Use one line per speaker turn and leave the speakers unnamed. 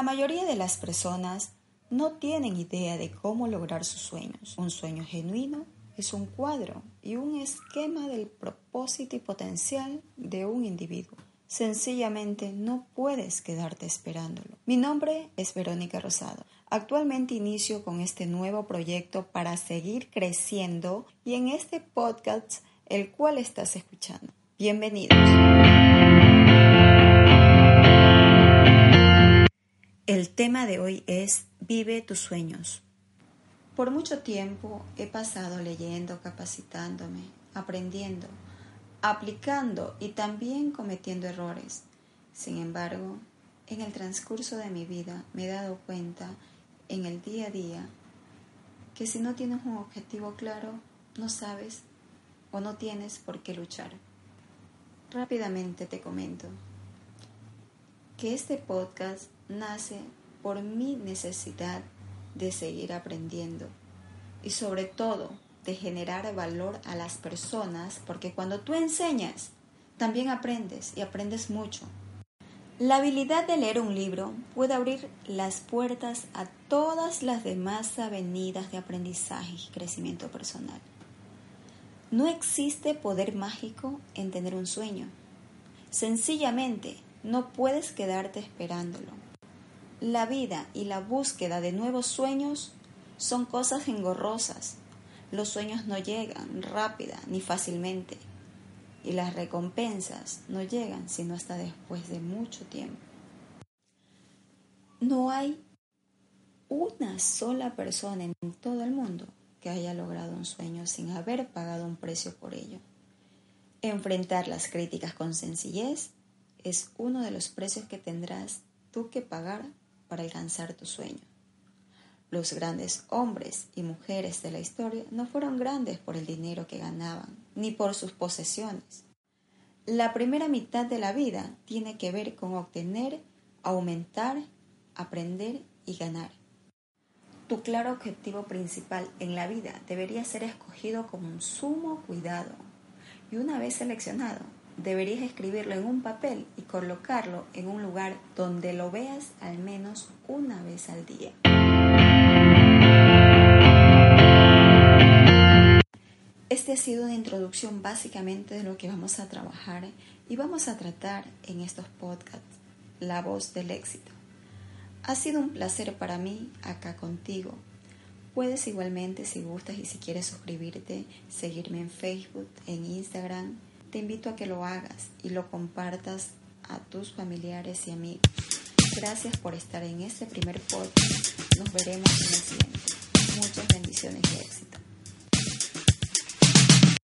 La mayoría de las personas no tienen idea de cómo lograr sus sueños. Un sueño genuino es un cuadro y un esquema del propósito y potencial de un individuo. Sencillamente no puedes quedarte esperándolo. Mi nombre es Verónica Rosado. Actualmente inicio con este nuevo proyecto para seguir creciendo y en este podcast el cual estás escuchando. Bienvenidos. El tema de hoy es Vive tus sueños. Por mucho tiempo he pasado leyendo, capacitándome, aprendiendo, aplicando y también cometiendo errores. Sin embargo, en el transcurso de mi vida me he dado cuenta en el día a día que si no tienes un objetivo claro, no sabes o no tienes por qué luchar. Rápidamente te comento que este podcast nace por mi necesidad de seguir aprendiendo y sobre todo de generar valor a las personas porque cuando tú enseñas también aprendes y aprendes mucho. La habilidad de leer un libro puede abrir las puertas a todas las demás avenidas de aprendizaje y crecimiento personal. No existe poder mágico en tener un sueño. Sencillamente, no puedes quedarte esperándolo. La vida y la búsqueda de nuevos sueños son cosas engorrosas. Los sueños no llegan rápida ni fácilmente y las recompensas no llegan sino hasta después de mucho tiempo. No hay una sola persona en todo el mundo que haya logrado un sueño sin haber pagado un precio por ello. Enfrentar las críticas con sencillez es uno de los precios que tendrás tú que pagar para alcanzar tu sueño. Los grandes hombres y mujeres de la historia no fueron grandes por el dinero que ganaban, ni por sus posesiones. La primera mitad de la vida tiene que ver con obtener, aumentar, aprender y ganar. Tu claro objetivo principal en la vida debería ser escogido con un sumo cuidado y una vez seleccionado, deberías escribirlo en un papel y colocarlo en un lugar donde lo veas al menos una vez al día. Este ha sido una introducción básicamente de lo que vamos a trabajar y vamos a tratar en estos podcasts, La voz del éxito. Ha sido un placer para mí acá contigo. Puedes igualmente, si gustas y si quieres suscribirte, seguirme en Facebook, en Instagram, te invito a que lo hagas y lo compartas a tus familiares y amigos. Gracias por estar en este primer podcast. Nos veremos en el siguiente.